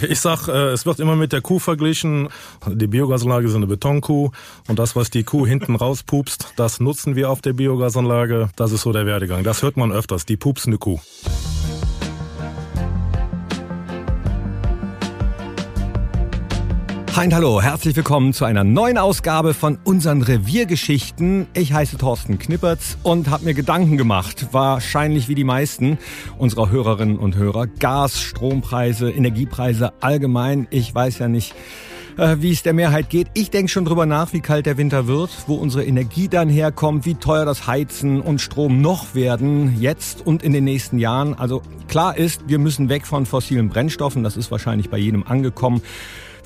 Ich sag, äh, es wird immer mit der Kuh verglichen. Die Biogasanlage ist eine Betonkuh und das, was die Kuh hinten rauspupst, das nutzen wir auf der Biogasanlage. Das ist so der Werdegang. Das hört man öfters, die pupsende Kuh. Und hallo, herzlich willkommen zu einer neuen Ausgabe von unseren Reviergeschichten. Ich heiße Thorsten Knippertz und habe mir Gedanken gemacht, wahrscheinlich wie die meisten unserer Hörerinnen und Hörer. Gas, Strompreise, Energiepreise allgemein. Ich weiß ja nicht, äh, wie es der Mehrheit geht. Ich denke schon drüber nach, wie kalt der Winter wird, wo unsere Energie dann herkommt, wie teuer das Heizen und Strom noch werden, jetzt und in den nächsten Jahren. Also klar ist, wir müssen weg von fossilen Brennstoffen, das ist wahrscheinlich bei jedem angekommen.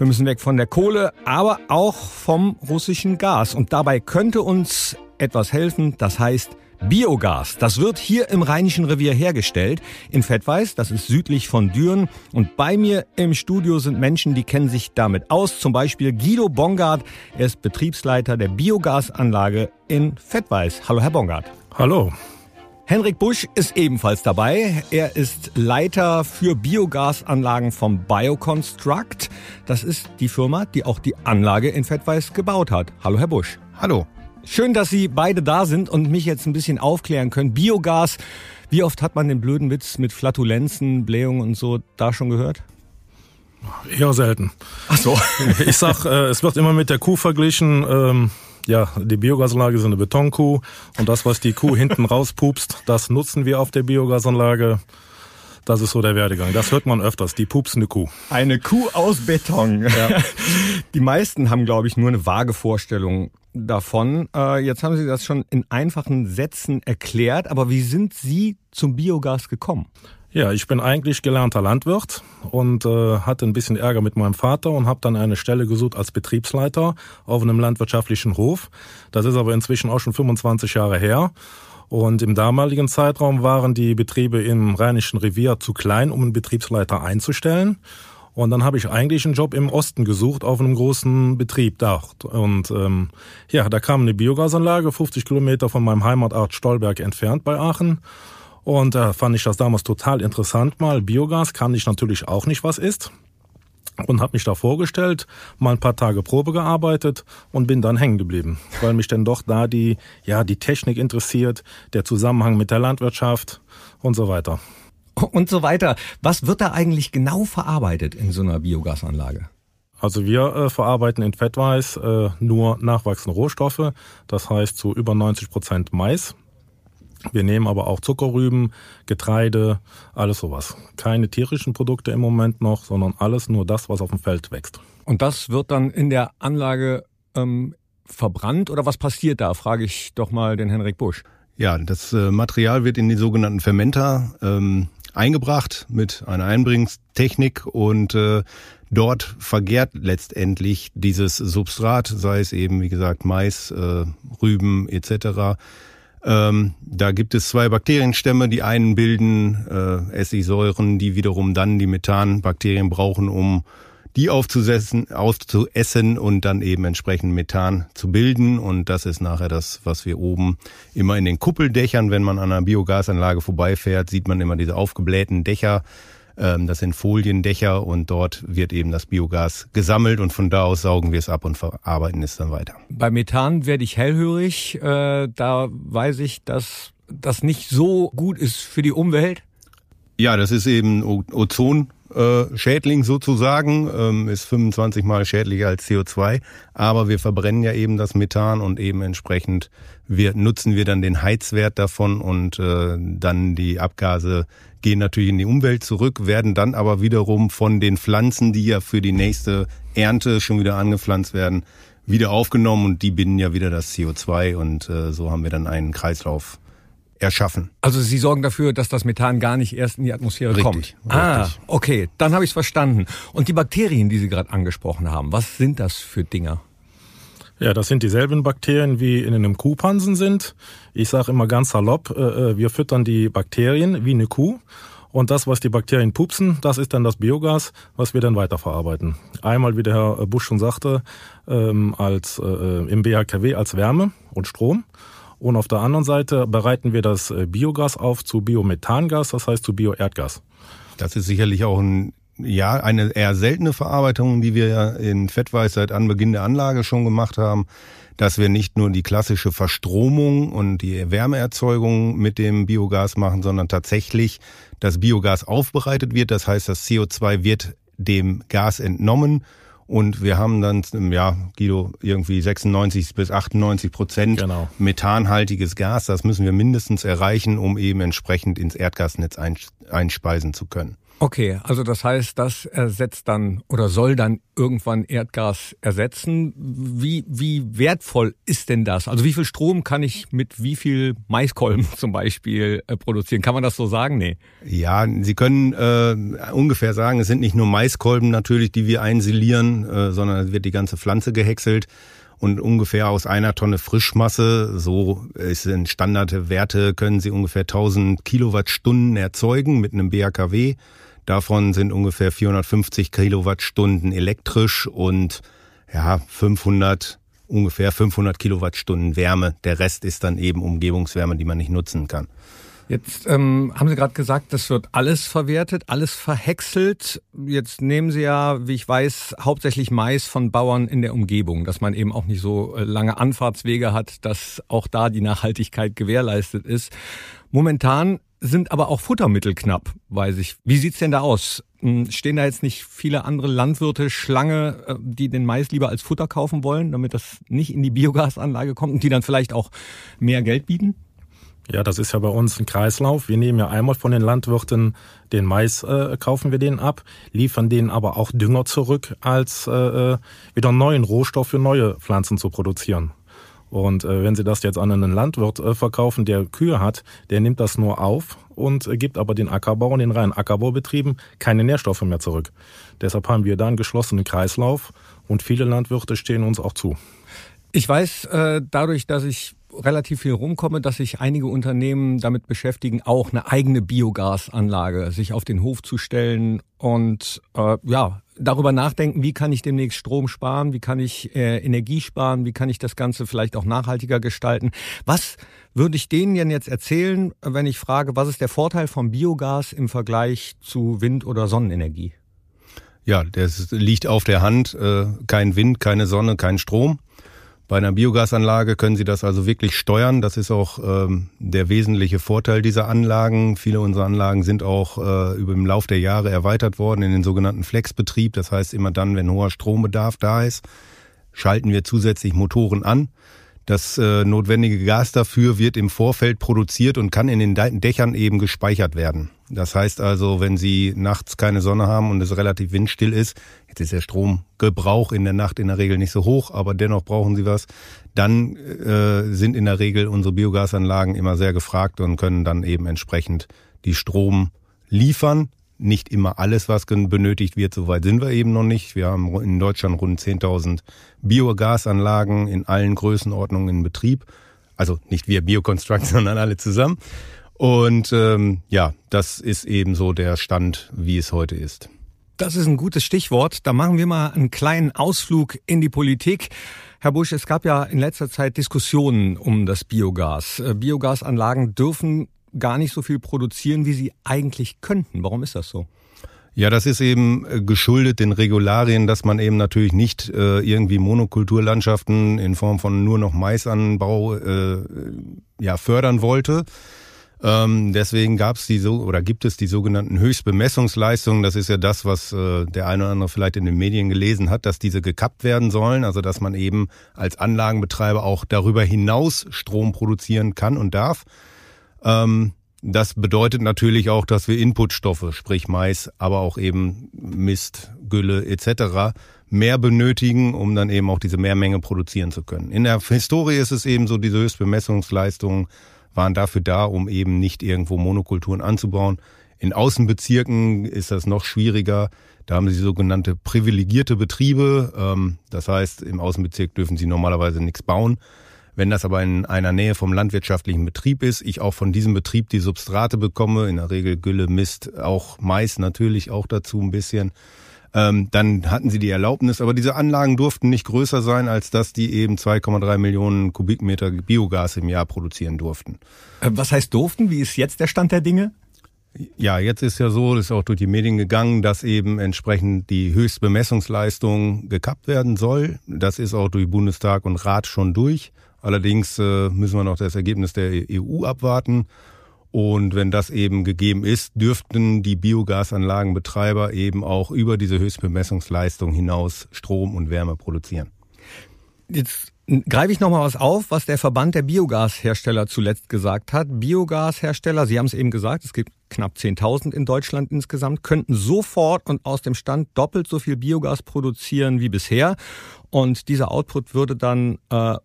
Wir müssen weg von der Kohle, aber auch vom russischen Gas. Und dabei könnte uns etwas helfen, das heißt Biogas. Das wird hier im Rheinischen Revier hergestellt, in Fettweiß, das ist südlich von Düren. Und bei mir im Studio sind Menschen, die kennen sich damit aus. Zum Beispiel Guido Bongard, er ist Betriebsleiter der Biogasanlage in Fettweiß. Hallo, Herr Bongard. Hallo. Henrik Busch ist ebenfalls dabei. Er ist Leiter für Biogasanlagen vom Bioconstruct. Das ist die Firma, die auch die Anlage in Fettweiß gebaut hat. Hallo, Herr Busch. Hallo. Schön, dass Sie beide da sind und mich jetzt ein bisschen aufklären können. Biogas, wie oft hat man den blöden Witz mit Flatulenzen, Blähungen und so da schon gehört? Eher selten. Ach so. Ich sag, äh, es wird immer mit der Kuh verglichen. Ähm ja, die Biogasanlage ist eine Betonkuh und das, was die Kuh hinten rauspupst, das nutzen wir auf der Biogasanlage. Das ist so der Werdegang. Das hört man öfters, die pupsende Kuh. Eine Kuh aus Beton. Ja. Die meisten haben, glaube ich, nur eine vage Vorstellung davon. Äh, jetzt haben Sie das schon in einfachen Sätzen erklärt, aber wie sind Sie zum Biogas gekommen? Ja, ich bin eigentlich gelernter Landwirt und äh, hatte ein bisschen Ärger mit meinem Vater und habe dann eine Stelle gesucht als Betriebsleiter auf einem landwirtschaftlichen Hof. Das ist aber inzwischen auch schon 25 Jahre her. Und im damaligen Zeitraum waren die Betriebe im Rheinischen Revier zu klein, um einen Betriebsleiter einzustellen. Und dann habe ich eigentlich einen Job im Osten gesucht, auf einem großen Betrieb da. Und ähm, ja, da kam eine Biogasanlage, 50 Kilometer von meinem Heimatort Stolberg entfernt bei Aachen. Und da äh, fand ich das damals total interessant mal. Biogas kann ich natürlich auch nicht, was ist. Und habe mich da vorgestellt, mal ein paar Tage Probe gearbeitet und bin dann hängen geblieben, weil mich denn doch da die, ja, die Technik interessiert, der Zusammenhang mit der Landwirtschaft und so weiter. Und so weiter. Was wird da eigentlich genau verarbeitet in so einer Biogasanlage? Also wir äh, verarbeiten in Fettweiß äh, nur nachwachsende Rohstoffe, das heißt zu über 90 Prozent Mais. Wir nehmen aber auch Zuckerrüben, Getreide, alles sowas. Keine tierischen Produkte im Moment noch, sondern alles nur das, was auf dem Feld wächst. Und das wird dann in der Anlage ähm, verbrannt oder was passiert da? Frage ich doch mal den Henrik Busch. Ja, das äh, Material wird in die sogenannten Fermenter ähm, eingebracht mit einer Einbringungstechnik und äh, dort vergärt letztendlich dieses Substrat, sei es eben wie gesagt Mais, äh, Rüben etc ähm, da gibt es zwei Bakterienstämme, die einen bilden äh, Essigsäuren, die wiederum dann die Methanbakterien brauchen, um die aufzusetzen, auszuessen und dann eben entsprechend Methan zu bilden. Und das ist nachher das, was wir oben immer in den Kuppeldächern, wenn man an einer Biogasanlage vorbeifährt, sieht man immer diese aufgeblähten Dächer das sind Foliendächer und dort wird eben das Biogas gesammelt und von da aus saugen wir es ab und verarbeiten es dann weiter. Bei Methan werde ich hellhörig. Äh, da weiß ich, dass das nicht so gut ist für die Umwelt. Ja, das ist eben Ozon. Schädling sozusagen, ähm, ist 25 mal schädlicher als CO2, aber wir verbrennen ja eben das Methan und eben entsprechend wir, nutzen wir dann den Heizwert davon und äh, dann die Abgase gehen natürlich in die Umwelt zurück, werden dann aber wiederum von den Pflanzen, die ja für die nächste Ernte schon wieder angepflanzt werden, wieder aufgenommen und die binden ja wieder das CO2 und äh, so haben wir dann einen Kreislauf erschaffen. Also Sie sorgen dafür, dass das Methan gar nicht erst in die Atmosphäre richtig, kommt. Ah, richtig. okay, dann habe ich es verstanden. Und die Bakterien, die Sie gerade angesprochen haben, was sind das für Dinger? Ja, das sind dieselben Bakterien, wie in einem Kuhpansen sind. Ich sage immer ganz salopp, äh, äh, wir füttern die Bakterien wie eine Kuh. Und das, was die Bakterien pupsen, das ist dann das Biogas, was wir dann weiterverarbeiten. Einmal, wie der Herr Busch schon sagte, ähm, als äh, im BHKW als Wärme und Strom. Und auf der anderen Seite bereiten wir das Biogas auf zu Biomethangas, das heißt zu Bioerdgas. Das ist sicherlich auch ein ja, eine eher seltene Verarbeitung, die wir ja in Fettweiß seit Anbeginn der Anlage schon gemacht haben, dass wir nicht nur die klassische Verstromung und die Wärmeerzeugung mit dem Biogas machen, sondern tatsächlich das Biogas aufbereitet wird. Das heißt, das CO2 wird dem Gas entnommen und wir haben dann, ja, Guido, irgendwie 96 bis 98 Prozent genau. methanhaltiges Gas. Das müssen wir mindestens erreichen, um eben entsprechend ins Erdgasnetz einspeisen zu können. Okay, also das heißt, das ersetzt dann oder soll dann irgendwann Erdgas ersetzen. Wie, wie wertvoll ist denn das? Also wie viel Strom kann ich mit wie viel Maiskolben zum Beispiel äh, produzieren? Kann man das so sagen? Nee. Ja, Sie können äh, ungefähr sagen, es sind nicht nur Maiskolben natürlich, die wir einsilieren, äh, sondern es wird die ganze Pflanze gehäckselt und ungefähr aus einer Tonne Frischmasse, so sind Standardwerte, können Sie ungefähr 1000 Kilowattstunden erzeugen mit einem BAKW. Davon sind ungefähr 450 Kilowattstunden elektrisch und ja, 500 ungefähr 500 Kilowattstunden Wärme. Der Rest ist dann eben Umgebungswärme, die man nicht nutzen kann. Jetzt ähm, haben Sie gerade gesagt, das wird alles verwertet, alles verhäckselt. Jetzt nehmen Sie ja, wie ich weiß, hauptsächlich Mais von Bauern in der Umgebung, dass man eben auch nicht so äh, lange Anfahrtswege hat, dass auch da die Nachhaltigkeit gewährleistet ist. Momentan sind aber auch Futtermittel knapp, weiß ich. Wie sieht's denn da aus? Hm, stehen da jetzt nicht viele andere Landwirte Schlange, äh, die den Mais lieber als Futter kaufen wollen, damit das nicht in die Biogasanlage kommt und die dann vielleicht auch mehr Geld bieten? Ja, das ist ja bei uns ein Kreislauf. Wir nehmen ja einmal von den Landwirten den Mais, äh, kaufen wir den ab, liefern denen aber auch Dünger zurück, als äh, äh wieder neuen Rohstoff für neue Pflanzen zu produzieren. Und äh, wenn Sie das jetzt an einen Landwirt äh, verkaufen, der Kühe hat, der nimmt das nur auf und äh, gibt aber den Ackerbauern, den reinen Ackerbaubetrieben keine Nährstoffe mehr zurück. Deshalb haben wir da einen geschlossenen Kreislauf und viele Landwirte stehen uns auch zu. Ich weiß äh, dadurch, dass ich relativ viel rumkomme, dass sich einige Unternehmen damit beschäftigen, auch eine eigene Biogasanlage sich auf den Hof zu stellen und äh, ja darüber nachdenken, wie kann ich demnächst Strom sparen, wie kann ich äh, Energie sparen, wie kann ich das Ganze vielleicht auch nachhaltiger gestalten. Was würde ich denen denn jetzt erzählen, wenn ich frage, was ist der Vorteil vom Biogas im Vergleich zu Wind- oder Sonnenenergie? Ja, das liegt auf der Hand. Äh, kein Wind, keine Sonne, kein Strom. Bei einer Biogasanlage können Sie das also wirklich steuern. Das ist auch ähm, der wesentliche Vorteil dieser Anlagen. Viele unserer Anlagen sind auch äh, über im Lauf der Jahre erweitert worden in den sogenannten Flexbetrieb. Das heißt, immer dann, wenn hoher Strombedarf da ist, schalten wir zusätzlich Motoren an. Das äh, notwendige Gas dafür wird im Vorfeld produziert und kann in den Dächern eben gespeichert werden. Das heißt also, wenn Sie nachts keine Sonne haben und es relativ windstill ist, jetzt ist der Stromgebrauch in der Nacht in der Regel nicht so hoch, aber dennoch brauchen Sie was, dann äh, sind in der Regel unsere Biogasanlagen immer sehr gefragt und können dann eben entsprechend die Strom liefern. Nicht immer alles, was benötigt wird, soweit sind wir eben noch nicht. Wir haben in Deutschland rund 10.000 Biogasanlagen in allen Größenordnungen in Betrieb. Also nicht wir Bioconstruct, sondern alle zusammen. Und ähm, ja, das ist eben so der Stand, wie es heute ist. Das ist ein gutes Stichwort. Da machen wir mal einen kleinen Ausflug in die Politik. Herr Busch, es gab ja in letzter Zeit Diskussionen um das Biogas. Äh, Biogasanlagen dürfen gar nicht so viel produzieren, wie sie eigentlich könnten. Warum ist das so? Ja, das ist eben äh, geschuldet den Regularien, dass man eben natürlich nicht äh, irgendwie Monokulturlandschaften in Form von nur noch Maisanbau äh, ja fördern wollte. Ähm, deswegen gab es die so oder gibt es die sogenannten Höchstbemessungsleistungen. Das ist ja das, was äh, der eine oder andere vielleicht in den Medien gelesen hat, dass diese gekappt werden sollen. Also dass man eben als Anlagenbetreiber auch darüber hinaus Strom produzieren kann und darf. Ähm, das bedeutet natürlich auch, dass wir Inputstoffe, sprich Mais, aber auch eben Mist, Gülle etc. mehr benötigen, um dann eben auch diese Mehrmenge produzieren zu können. In der Historie ist es eben so, diese Höchstbemessungsleistungen waren dafür da, um eben nicht irgendwo Monokulturen anzubauen. In Außenbezirken ist das noch schwieriger. Da haben sie sogenannte privilegierte Betriebe. Ähm, das heißt, im Außenbezirk dürfen sie normalerweise nichts bauen. Wenn das aber in einer Nähe vom landwirtschaftlichen Betrieb ist, ich auch von diesem Betrieb die Substrate bekomme, in der Regel Gülle, Mist, auch Mais natürlich auch dazu ein bisschen, ähm, dann hatten sie die Erlaubnis, aber diese Anlagen durften nicht größer sein, als dass die eben 2,3 Millionen Kubikmeter Biogas im Jahr produzieren durften. Äh, was heißt durften? Wie ist jetzt der Stand der Dinge? Ja, jetzt ist ja so, das ist auch durch die Medien gegangen, dass eben entsprechend die Höchstbemessungsleistung gekappt werden soll. Das ist auch durch Bundestag und Rat schon durch. Allerdings äh, müssen wir noch das Ergebnis der EU abwarten. Und wenn das eben gegeben ist, dürften die Biogasanlagenbetreiber eben auch über diese Höchstbemessungsleistung hinaus Strom und Wärme produzieren. Jetzt greife ich nochmal was auf, was der Verband der Biogashersteller zuletzt gesagt hat. Biogashersteller, Sie haben es eben gesagt, es gibt knapp 10.000 in Deutschland insgesamt, könnten sofort und aus dem Stand doppelt so viel Biogas produzieren wie bisher. Und dieser Output würde dann äh,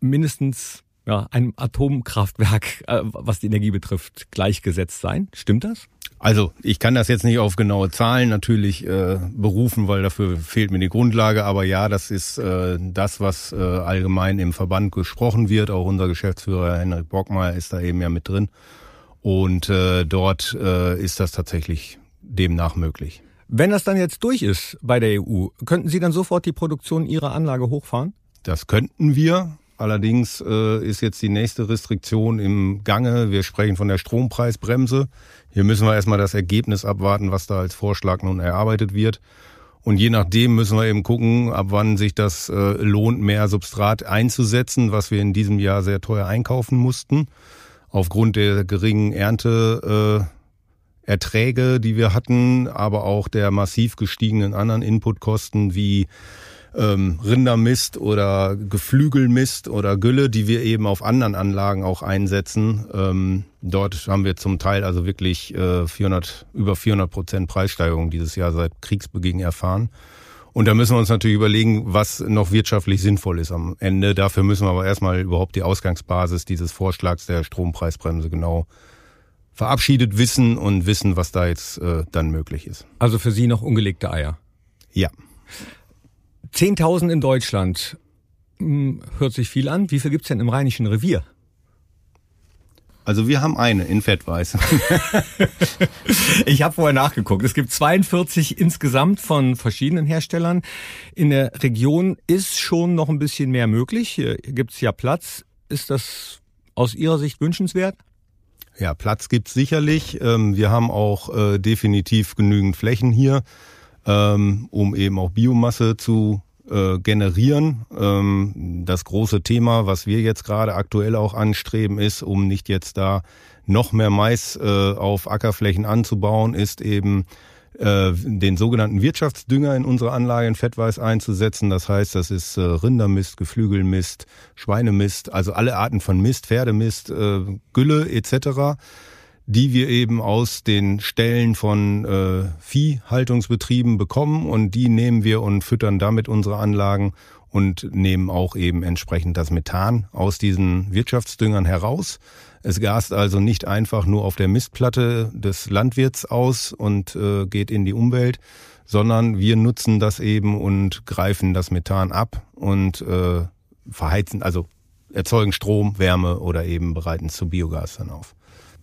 mindestens ja, einem Atomkraftwerk, äh, was die Energie betrifft, gleichgesetzt sein. Stimmt das? Also ich kann das jetzt nicht auf genaue Zahlen natürlich äh, berufen, weil dafür fehlt mir die Grundlage. Aber ja, das ist äh, das, was äh, allgemein im Verband gesprochen wird. Auch unser Geschäftsführer Henrik Bockmeier ist da eben ja mit drin. Und äh, dort äh, ist das tatsächlich demnach möglich. Wenn das dann jetzt durch ist bei der EU, könnten Sie dann sofort die Produktion Ihrer Anlage hochfahren? Das könnten wir. Allerdings äh, ist jetzt die nächste Restriktion im Gange. Wir sprechen von der Strompreisbremse. Hier müssen wir erstmal das Ergebnis abwarten, was da als Vorschlag nun erarbeitet wird. Und je nachdem müssen wir eben gucken, ab wann sich das äh, lohnt, mehr Substrat einzusetzen, was wir in diesem Jahr sehr teuer einkaufen mussten. Aufgrund der geringen Ernte. Äh, Erträge, die wir hatten, aber auch der massiv gestiegenen anderen Inputkosten wie ähm, Rindermist oder Geflügelmist oder Gülle, die wir eben auf anderen Anlagen auch einsetzen. Ähm, dort haben wir zum Teil also wirklich äh, 400, über 400 Prozent Preissteigerung dieses Jahr seit Kriegsbeginn erfahren. Und da müssen wir uns natürlich überlegen, was noch wirtschaftlich sinnvoll ist am Ende. Dafür müssen wir aber erstmal überhaupt die Ausgangsbasis dieses Vorschlags der Strompreisbremse genau verabschiedet wissen und wissen, was da jetzt äh, dann möglich ist. Also für Sie noch ungelegte Eier? Ja. 10.000 in Deutschland. Hm, hört sich viel an. Wie viel gibt's denn im Rheinischen Revier? Also wir haben eine in Fettweiß. ich habe vorher nachgeguckt. Es gibt 42 insgesamt von verschiedenen Herstellern. In der Region ist schon noch ein bisschen mehr möglich. Hier gibt's ja Platz. Ist das aus Ihrer Sicht wünschenswert? Ja, Platz gibt's sicherlich. Ähm, wir haben auch äh, definitiv genügend Flächen hier ähm, um eben auch Biomasse zu äh, generieren. Ähm, das große Thema, was wir jetzt gerade aktuell auch anstreben, ist, um nicht jetzt da noch mehr Mais äh, auf Ackerflächen anzubauen, ist eben äh, den sogenannten Wirtschaftsdünger in unsere Anlage in Fettweiß einzusetzen. Das heißt, das ist äh, Rindermist, Geflügelmist, Schweinemist, also alle Arten von Mist, Pferdemist, äh, Gülle etc die wir eben aus den Ställen von äh, Viehhaltungsbetrieben bekommen und die nehmen wir und füttern damit unsere Anlagen und nehmen auch eben entsprechend das Methan aus diesen Wirtschaftsdüngern heraus. Es gast also nicht einfach nur auf der Mistplatte des Landwirts aus und äh, geht in die Umwelt, sondern wir nutzen das eben und greifen das Methan ab und äh, verheizen, also erzeugen Strom, Wärme oder eben bereiten zu Biogas dann auf.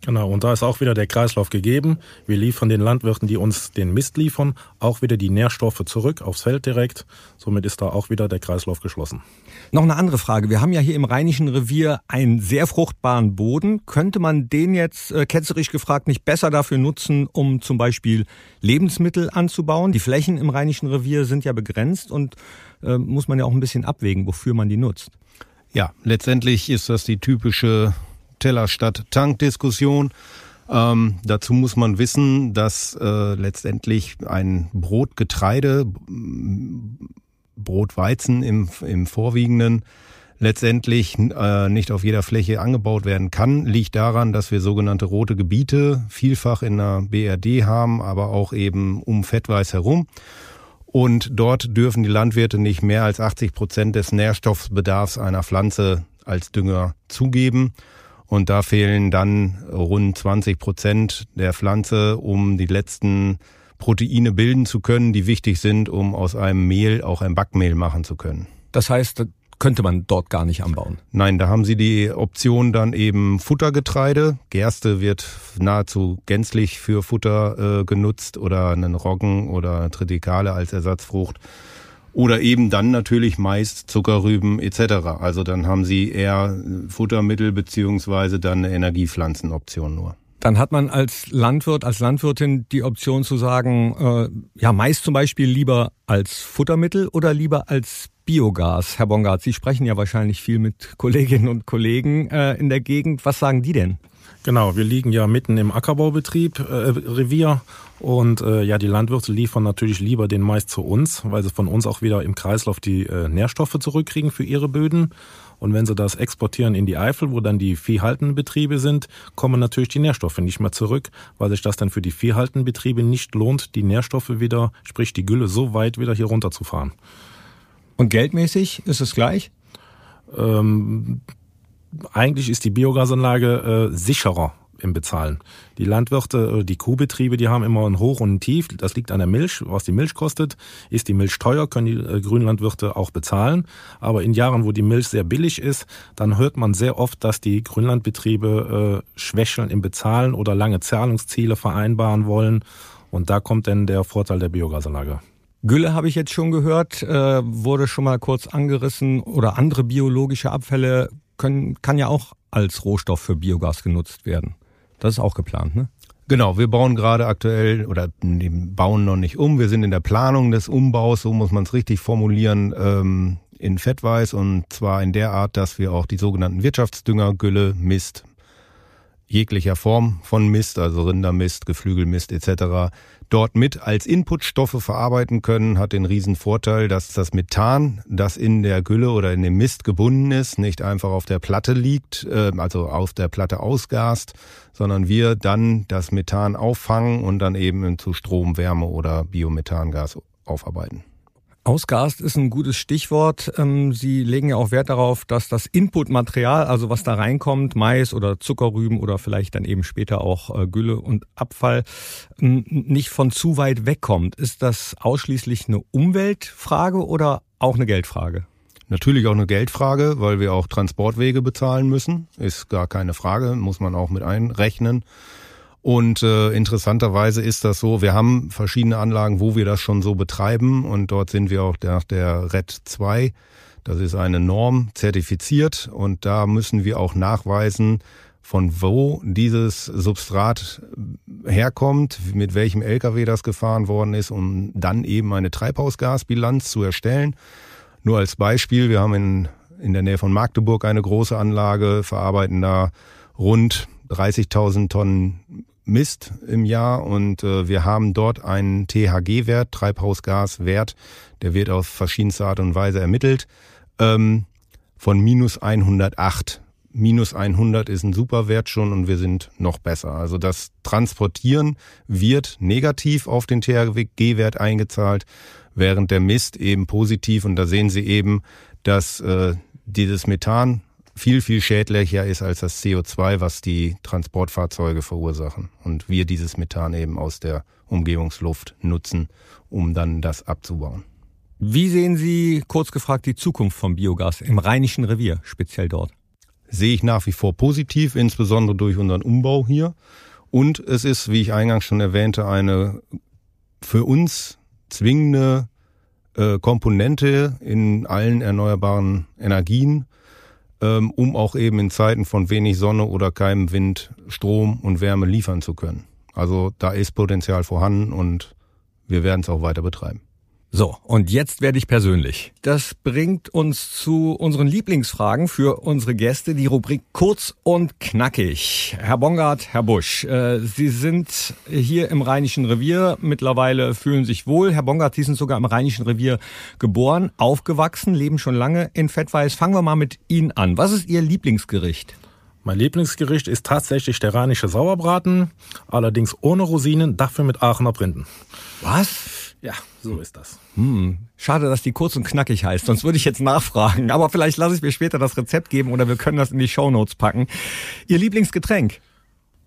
Genau, und da ist auch wieder der Kreislauf gegeben. Wir liefern den Landwirten, die uns den Mist liefern, auch wieder die Nährstoffe zurück aufs Feld direkt. Somit ist da auch wieder der Kreislauf geschlossen. Noch eine andere Frage. Wir haben ja hier im Rheinischen Revier einen sehr fruchtbaren Boden. Könnte man den jetzt, äh, ketzerisch gefragt, nicht besser dafür nutzen, um zum Beispiel Lebensmittel anzubauen? Die Flächen im Rheinischen Revier sind ja begrenzt und äh, muss man ja auch ein bisschen abwägen, wofür man die nutzt. Ja, letztendlich ist das die typische Teller statt Tank-Diskussion. Ähm, dazu muss man wissen, dass äh, letztendlich ein Brotgetreide, Brotweizen im, im Vorwiegenden letztendlich äh, nicht auf jeder Fläche angebaut werden kann, liegt daran, dass wir sogenannte rote Gebiete vielfach in der BRD haben, aber auch eben um Fettweiß herum. Und dort dürfen die Landwirte nicht mehr als 80 Prozent des Nährstoffbedarfs einer Pflanze als Dünger zugeben. Und da fehlen dann rund 20 Prozent der Pflanze, um die letzten Proteine bilden zu können, die wichtig sind, um aus einem Mehl auch ein Backmehl machen zu können. Das heißt, könnte man dort gar nicht anbauen? Nein, da haben Sie die Option dann eben Futtergetreide. Gerste wird nahezu gänzlich für Futter äh, genutzt oder einen Roggen oder Tritikale als Ersatzfrucht. Oder eben dann natürlich meist Zuckerrüben etc. Also dann haben Sie eher Futtermittel beziehungsweise dann eine Energiepflanzenoption nur. Dann hat man als Landwirt, als Landwirtin die Option zu sagen, äh, ja, Mais zum Beispiel lieber als Futtermittel oder lieber als Biogas. Herr Bongard, Sie sprechen ja wahrscheinlich viel mit Kolleginnen und Kollegen äh, in der Gegend. Was sagen die denn? Genau, wir liegen ja mitten im Ackerbaubetrieb, äh, Revier und äh, ja, die Landwirte liefern natürlich lieber den Mais zu uns, weil sie von uns auch wieder im Kreislauf die äh, Nährstoffe zurückkriegen für ihre Böden. Und wenn sie das exportieren in die Eifel, wo dann die viehhaltenden Betriebe sind, kommen natürlich die Nährstoffe nicht mehr zurück, weil sich das dann für die viehhaltenden Betriebe nicht lohnt, die Nährstoffe wieder, sprich die Gülle, so weit wieder hier runterzufahren. Und geldmäßig ist es gleich? Ähm, eigentlich ist die Biogasanlage äh, sicherer im Bezahlen. Die Landwirte, äh, die Kuhbetriebe, die haben immer ein Hoch und ein Tief. Das liegt an der Milch, was die Milch kostet. Ist die Milch teuer, können die äh, Grünlandwirte auch bezahlen. Aber in Jahren, wo die Milch sehr billig ist, dann hört man sehr oft, dass die Grünlandbetriebe äh, schwächeln im Bezahlen oder lange Zahlungsziele vereinbaren wollen. Und da kommt dann der Vorteil der Biogasanlage. Gülle habe ich jetzt schon gehört, äh, wurde schon mal kurz angerissen oder andere biologische Abfälle können, kann ja auch als Rohstoff für Biogas genutzt werden. Das ist auch geplant, ne? Genau, wir bauen gerade aktuell oder bauen noch nicht um. Wir sind in der Planung des Umbaus, so muss man es richtig formulieren, ähm, in Fettweiß und zwar in der Art, dass wir auch die sogenannten Wirtschaftsdünger, Gülle, Mist, jeglicher Form von Mist, also Rindermist, Geflügelmist etc., dort mit als Inputstoffe verarbeiten können, hat den riesen Vorteil, dass das Methan, das in der Gülle oder in dem Mist gebunden ist, nicht einfach auf der Platte liegt, äh, also auf der Platte ausgast, sondern wir dann das Methan auffangen und dann eben zu Strom, Wärme oder Biomethangas aufarbeiten. Ausgast ist ein gutes Stichwort. Ähm, Sie legen ja auch Wert darauf, dass das Inputmaterial, also was da reinkommt, Mais oder Zuckerrüben oder vielleicht dann eben später auch äh, Gülle und Abfall, nicht von zu weit wegkommt. Ist das ausschließlich eine Umweltfrage oder auch eine Geldfrage? Natürlich auch eine Geldfrage, weil wir auch Transportwege bezahlen müssen. Ist gar keine Frage, muss man auch mit einrechnen. Und äh, interessanterweise ist das so, wir haben verschiedene Anlagen, wo wir das schon so betreiben. Und dort sind wir auch nach der RED 2, das ist eine Norm, zertifiziert. Und da müssen wir auch nachweisen, von wo dieses Substrat herkommt, mit welchem LKW das gefahren worden ist, um dann eben eine Treibhausgasbilanz zu erstellen. Nur als Beispiel, wir haben in, in der Nähe von Magdeburg eine große Anlage, verarbeiten da rund 30.000 Tonnen Mist im Jahr und äh, wir haben dort einen THG-Wert, Treibhausgaswert, der wird auf verschiedenste Art und Weise ermittelt, ähm, von minus 108. Minus 100 ist ein super Wert schon und wir sind noch besser. Also das Transportieren wird negativ auf den THG-Wert eingezahlt, während der Mist eben positiv und da sehen Sie eben, dass äh, dieses Methan viel, viel schädlicher ist als das CO2, was die Transportfahrzeuge verursachen. Und wir dieses Methan eben aus der Umgebungsluft nutzen, um dann das abzubauen. Wie sehen Sie, kurz gefragt, die Zukunft vom Biogas im Rheinischen Revier, speziell dort? Sehe ich nach wie vor positiv, insbesondere durch unseren Umbau hier. Und es ist, wie ich eingangs schon erwähnte, eine für uns zwingende äh, Komponente in allen erneuerbaren Energien, ähm, um auch eben in Zeiten von wenig Sonne oder keinem Wind Strom und Wärme liefern zu können. Also da ist Potenzial vorhanden und wir werden es auch weiter betreiben. So, und jetzt werde ich persönlich. Das bringt uns zu unseren Lieblingsfragen für unsere Gäste, die Rubrik kurz und knackig. Herr Bongard, Herr Busch, äh, Sie sind hier im Rheinischen Revier, mittlerweile fühlen sich wohl. Herr Bongard, Sie sind sogar im Rheinischen Revier geboren, aufgewachsen, leben schon lange in Fettweiß. Fangen wir mal mit Ihnen an. Was ist Ihr Lieblingsgericht? Mein Lieblingsgericht ist tatsächlich der rheinische Sauerbraten, allerdings ohne Rosinen, dafür mit Aachener Printen. Was? Ja, so ist das. Hm, schade, dass die kurz und knackig heißt, sonst würde ich jetzt nachfragen. Aber vielleicht lasse ich mir später das Rezept geben oder wir können das in die Shownotes packen. Ihr Lieblingsgetränk?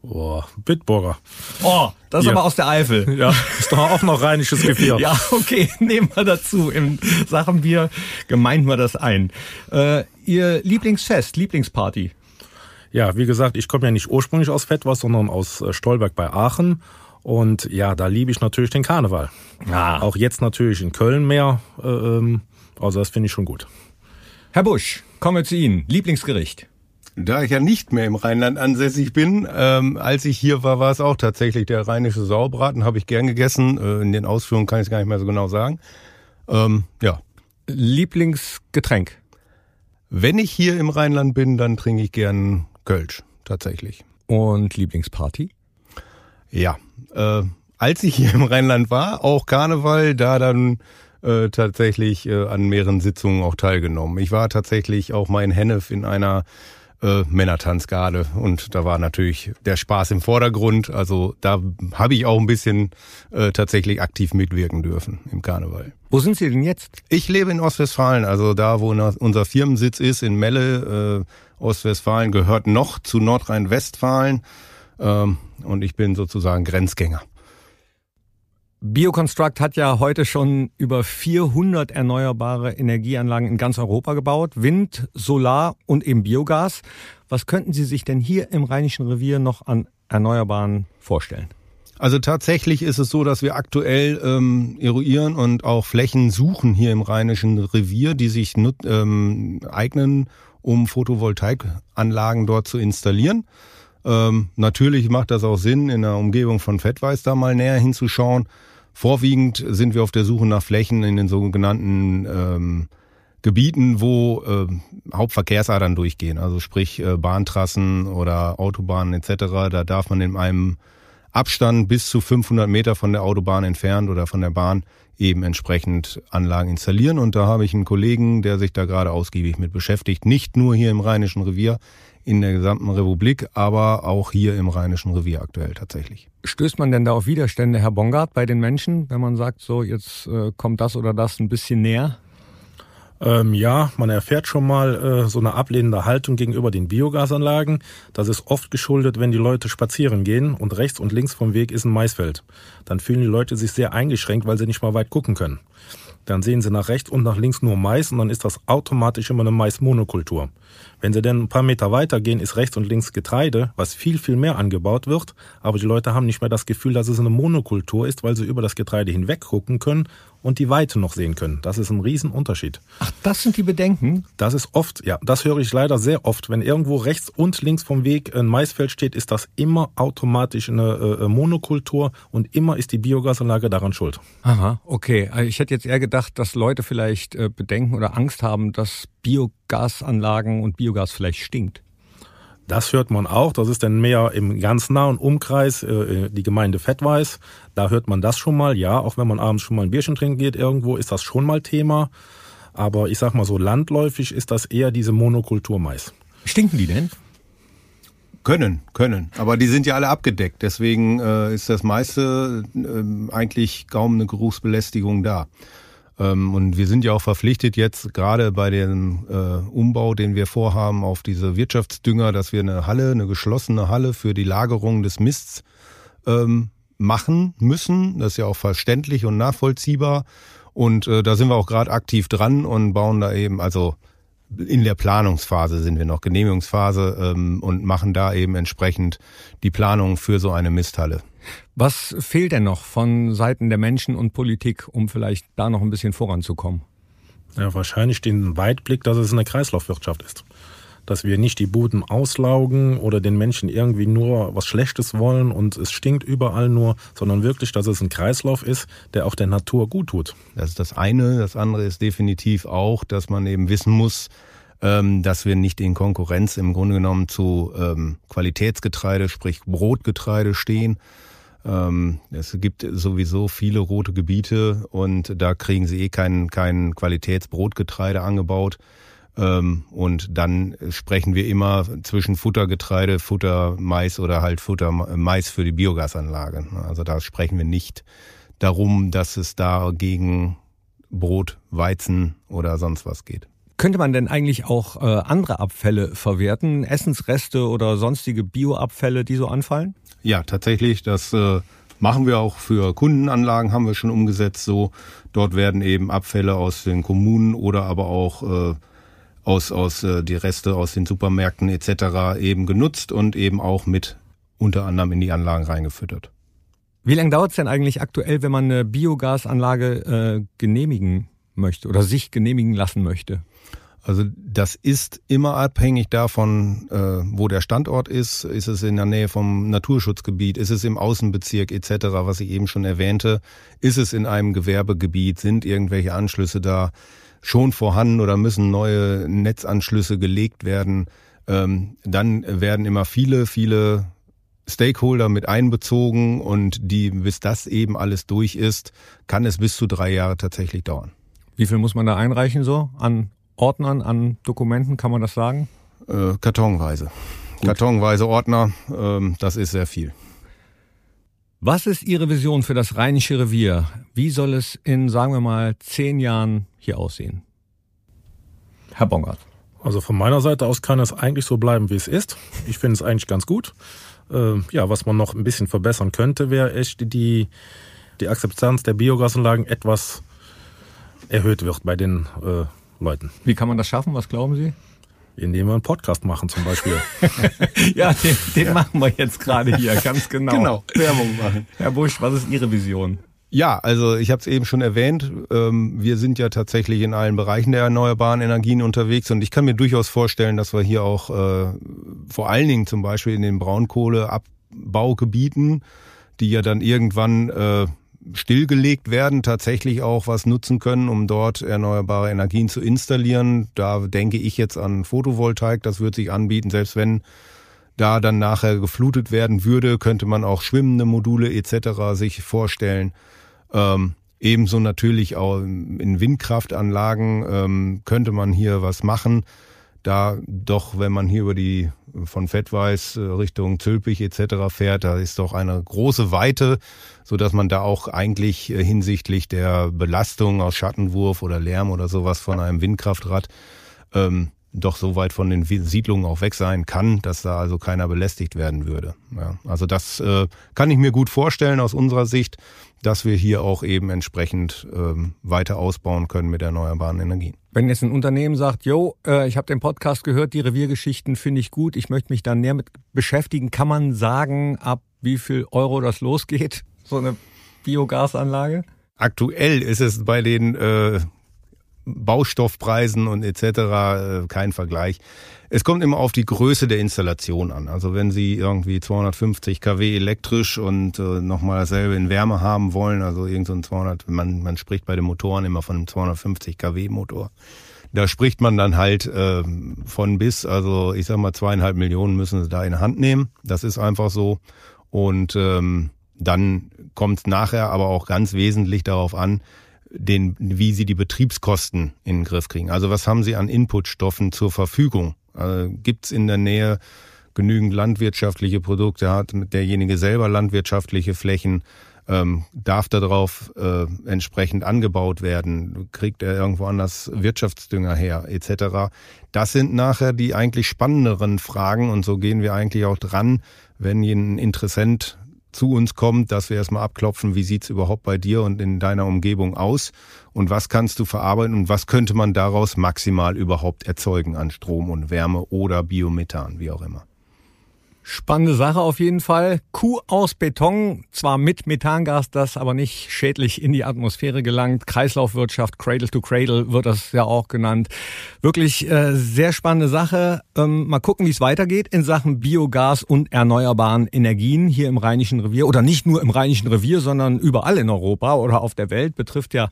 Oh, Bitburger. Oh, das ist ja. aber aus der Eifel. Ja, ist doch auch noch rheinisches Gefier. ja, okay, nehmen wir dazu. Im Sachenbier gemeint wir das ein. Äh, ihr Lieblingsfest, Lieblingsparty? Ja, wie gesagt, ich komme ja nicht ursprünglich aus Fettwas, sondern aus äh, Stolberg bei Aachen. Und ja, da liebe ich natürlich den Karneval. Ah. Auch jetzt natürlich in Köln mehr. Äh, ähm, also das finde ich schon gut. Herr Busch, kommen wir zu Ihnen. Lieblingsgericht? Da ich ja nicht mehr im Rheinland ansässig bin, ähm, als ich hier war, war es auch tatsächlich der rheinische Sauerbraten, habe ich gern gegessen. Äh, in den Ausführungen kann ich es gar nicht mehr so genau sagen. Ähm, ja. Lieblingsgetränk? Wenn ich hier im Rheinland bin, dann trinke ich gern Kölsch, tatsächlich. Und Lieblingsparty? Ja, äh, als ich hier im Rheinland war, auch Karneval, da dann äh, tatsächlich äh, an mehreren Sitzungen auch teilgenommen. Ich war tatsächlich auch mal in Hennef in einer äh, Männertanzgarde und da war natürlich der Spaß im Vordergrund. Also da habe ich auch ein bisschen äh, tatsächlich aktiv mitwirken dürfen im Karneval. Wo sind Sie denn jetzt? Ich lebe in Ostwestfalen, also da, wo unser Firmensitz ist, in Melle. Äh, Ostwestfalen gehört noch zu Nordrhein-Westfalen ähm, und ich bin sozusagen Grenzgänger. Bioconstruct hat ja heute schon über 400 erneuerbare Energieanlagen in ganz Europa gebaut. Wind, Solar und eben Biogas. Was könnten Sie sich denn hier im Rheinischen Revier noch an Erneuerbaren vorstellen? Also tatsächlich ist es so, dass wir aktuell ähm, eruieren und auch Flächen suchen hier im Rheinischen Revier, die sich ähm, eignen, um Photovoltaikanlagen dort zu installieren. Ähm, natürlich macht das auch Sinn, in der Umgebung von Fettweiß da mal näher hinzuschauen. Vorwiegend sind wir auf der Suche nach Flächen in den sogenannten ähm, Gebieten, wo äh, Hauptverkehrsadern durchgehen, also sprich äh, Bahntrassen oder Autobahnen etc. Da darf man in einem Abstand bis zu 500 Meter von der Autobahn entfernt oder von der Bahn eben entsprechend Anlagen installieren. Und da habe ich einen Kollegen, der sich da gerade ausgiebig mit beschäftigt. Nicht nur hier im Rheinischen Revier, in der gesamten Republik, aber auch hier im Rheinischen Revier aktuell tatsächlich. Stößt man denn da auf Widerstände, Herr Bongard, bei den Menschen, wenn man sagt, so jetzt äh, kommt das oder das ein bisschen näher? Ähm, ja, man erfährt schon mal äh, so eine ablehnende Haltung gegenüber den Biogasanlagen. Das ist oft geschuldet, wenn die Leute spazieren gehen und rechts und links vom Weg ist ein Maisfeld. Dann fühlen die Leute sich sehr eingeschränkt, weil sie nicht mal weit gucken können. Dann sehen sie nach rechts und nach links nur Mais und dann ist das automatisch immer eine Maismonokultur. Wenn sie dann ein paar Meter weiter gehen, ist rechts und links Getreide, was viel, viel mehr angebaut wird. Aber die Leute haben nicht mehr das Gefühl, dass es eine Monokultur ist, weil sie über das Getreide hinweg gucken können und die Weite noch sehen können. Das ist ein Riesenunterschied. Ach, das sind die Bedenken? Das ist oft, ja, das höre ich leider sehr oft. Wenn irgendwo rechts und links vom Weg ein Maisfeld steht, ist das immer automatisch eine äh, Monokultur und immer ist die Biogasanlage daran schuld. Aha, okay. Also ich hätte jetzt eher gedacht, dass Leute vielleicht äh, Bedenken oder Angst haben, dass Biogasanlagen und Biogas vielleicht stinkt. Das hört man auch. Das ist dann mehr im ganz nahen Umkreis, äh, die Gemeinde Fettweiß. Da hört man das schon mal. Ja, auch wenn man abends schon mal ein Bierchen trinken geht irgendwo, ist das schon mal Thema. Aber ich sag mal so, landläufig ist das eher diese Monokultur Mais. Stinken die denn? Können, können. Aber die sind ja alle abgedeckt. Deswegen äh, ist das meiste äh, eigentlich kaum eine Geruchsbelästigung da. Ähm, und wir sind ja auch verpflichtet jetzt gerade bei dem äh, Umbau, den wir vorhaben auf diese Wirtschaftsdünger, dass wir eine Halle, eine geschlossene Halle für die Lagerung des Mists ähm, machen müssen. Das ist ja auch verständlich und nachvollziehbar. Und äh, da sind wir auch gerade aktiv dran und bauen da eben, also in der Planungsphase sind wir noch, Genehmigungsphase ähm, und machen da eben entsprechend die Planung für so eine Misthalle. Was fehlt denn noch von Seiten der Menschen und Politik, um vielleicht da noch ein bisschen voranzukommen? Ja, wahrscheinlich den Weitblick, dass es eine Kreislaufwirtschaft ist. Dass wir nicht die Buden auslaugen oder den Menschen irgendwie nur was Schlechtes wollen und es stinkt überall nur, sondern wirklich, dass es ein Kreislauf ist, der auch der Natur gut tut. Das ist das eine. Das andere ist definitiv auch, dass man eben wissen muss, ähm, dass wir nicht in Konkurrenz im Grunde genommen zu ähm, Qualitätsgetreide, sprich Brotgetreide stehen, ähm, es gibt sowieso viele rote Gebiete und da kriegen sie eh kein, kein Qualitätsbrotgetreide angebaut. Ähm, und dann sprechen wir immer zwischen Futtergetreide, Futter Mais oder halt Futter Mais für die Biogasanlage. Also da sprechen wir nicht darum, dass es da gegen Brot, Weizen oder sonst was geht. Könnte man denn eigentlich auch äh, andere Abfälle verwerten, Essensreste oder sonstige Bioabfälle, die so anfallen? Ja, tatsächlich. Das äh, machen wir auch für Kundenanlagen, haben wir schon umgesetzt. So, dort werden eben Abfälle aus den Kommunen oder aber auch äh, aus, aus äh, die Reste aus den Supermärkten etc. eben genutzt und eben auch mit unter anderem in die Anlagen reingefüttert. Wie lange dauert es denn eigentlich aktuell, wenn man eine Biogasanlage äh, genehmigen möchte oder sich genehmigen lassen möchte? Also das ist immer abhängig davon, äh, wo der Standort ist. Ist es in der Nähe vom Naturschutzgebiet? Ist es im Außenbezirk etc., was ich eben schon erwähnte? Ist es in einem Gewerbegebiet? Sind irgendwelche Anschlüsse da schon vorhanden oder müssen neue Netzanschlüsse gelegt werden? Ähm, dann werden immer viele, viele Stakeholder mit einbezogen und die, bis das eben alles durch ist, kann es bis zu drei Jahre tatsächlich dauern. Wie viel muss man da einreichen so an Ordnern, an Dokumenten, kann man das sagen? Äh, kartonweise. Gut. Kartonweise Ordner, ähm, das ist sehr viel. Was ist Ihre Vision für das Rheinische Revier? Wie soll es in, sagen wir mal, zehn Jahren hier aussehen? Herr Bongard. Also von meiner Seite aus kann es eigentlich so bleiben, wie es ist. Ich finde es eigentlich ganz gut. Äh, ja, was man noch ein bisschen verbessern könnte, wäre echt die, die Akzeptanz der Biogasanlagen etwas erhöht wird bei den äh, Leuten. Wie kann man das schaffen? Was glauben Sie? Indem wir einen Podcast machen zum Beispiel. ja, den, den ja. machen wir jetzt gerade hier, ganz genau. Genau, Werbung machen. Herr Busch, was ist Ihre Vision? Ja, also ich habe es eben schon erwähnt, ähm, wir sind ja tatsächlich in allen Bereichen der erneuerbaren Energien unterwegs und ich kann mir durchaus vorstellen, dass wir hier auch äh, vor allen Dingen zum Beispiel in den Braunkohleabbaugebieten, die ja dann irgendwann äh, stillgelegt werden, tatsächlich auch was nutzen können, um dort erneuerbare Energien zu installieren. Da denke ich jetzt an Photovoltaik, das wird sich anbieten, selbst wenn da dann nachher geflutet werden würde, könnte man auch schwimmende Module etc. sich vorstellen. Ähm, ebenso natürlich auch in Windkraftanlagen ähm, könnte man hier was machen. Da doch, wenn man hier über die von Fettweiß äh, Richtung Zülpich etc. fährt, da ist doch eine große Weite, so dass man da auch eigentlich äh, hinsichtlich der Belastung aus Schattenwurf oder Lärm oder sowas von einem Windkraftrad ähm, doch so weit von den Siedlungen auch weg sein kann, dass da also keiner belästigt werden würde. Ja, also das äh, kann ich mir gut vorstellen aus unserer Sicht, dass wir hier auch eben entsprechend ähm, weiter ausbauen können mit erneuerbaren Energien. Wenn jetzt ein Unternehmen sagt, yo, äh, ich habe den Podcast gehört, die Reviergeschichten finde ich gut, ich möchte mich da näher mit beschäftigen, kann man sagen, ab wie viel Euro das losgeht, so eine Biogasanlage? Aktuell ist es bei den äh, Baustoffpreisen und etc. Äh, kein Vergleich. Es kommt immer auf die Größe der Installation an. Also wenn Sie irgendwie 250 kW elektrisch und äh, nochmal dasselbe in Wärme haben wollen, also irgend so ein 200, man, man spricht bei den Motoren immer von einem 250 kW Motor. Da spricht man dann halt äh, von bis, also ich sag mal zweieinhalb Millionen müssen Sie da in Hand nehmen. Das ist einfach so. Und ähm, dann kommt nachher aber auch ganz wesentlich darauf an, den, wie sie die Betriebskosten in den Griff kriegen. Also was haben sie an Inputstoffen zur Verfügung? Also Gibt es in der Nähe genügend landwirtschaftliche Produkte? Hat derjenige selber landwirtschaftliche Flächen? Ähm, darf darauf äh, entsprechend angebaut werden? Kriegt er irgendwo anders Wirtschaftsdünger her, etc.? Das sind nachher die eigentlich spannenderen Fragen und so gehen wir eigentlich auch dran, wenn ein Interessent zu uns kommt, dass wir erstmal abklopfen, wie sieht's überhaupt bei dir und in deiner Umgebung aus und was kannst du verarbeiten und was könnte man daraus maximal überhaupt erzeugen an Strom und Wärme oder Biomethan, wie auch immer. Spannende Sache auf jeden Fall. Kuh aus Beton, zwar mit Methangas, das aber nicht schädlich in die Atmosphäre gelangt. Kreislaufwirtschaft, Cradle to Cradle wird das ja auch genannt. Wirklich äh, sehr spannende Sache. Ähm, mal gucken, wie es weitergeht in Sachen Biogas und erneuerbaren Energien hier im Rheinischen Revier oder nicht nur im Rheinischen Revier, sondern überall in Europa oder auf der Welt. Betrifft ja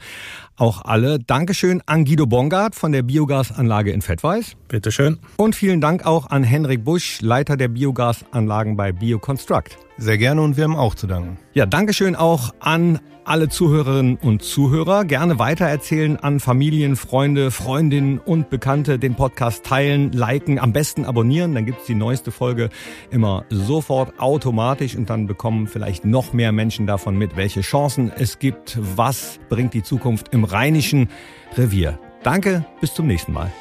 auch alle. Dankeschön an Guido Bongard von der Biogasanlage in Fettweiß. Bitteschön. Und vielen Dank auch an Henrik Busch, Leiter der Biogas Anlagen bei BioConstruct. Sehr gerne und wir haben auch zu danken. Ja, Dankeschön auch an alle Zuhörerinnen und Zuhörer. Gerne weitererzählen an Familien, Freunde, Freundinnen und Bekannte. Den Podcast teilen, liken, am besten abonnieren. Dann gibt's die neueste Folge immer sofort automatisch und dann bekommen vielleicht noch mehr Menschen davon mit, welche Chancen es gibt. Was bringt die Zukunft im Rheinischen Revier? Danke, bis zum nächsten Mal.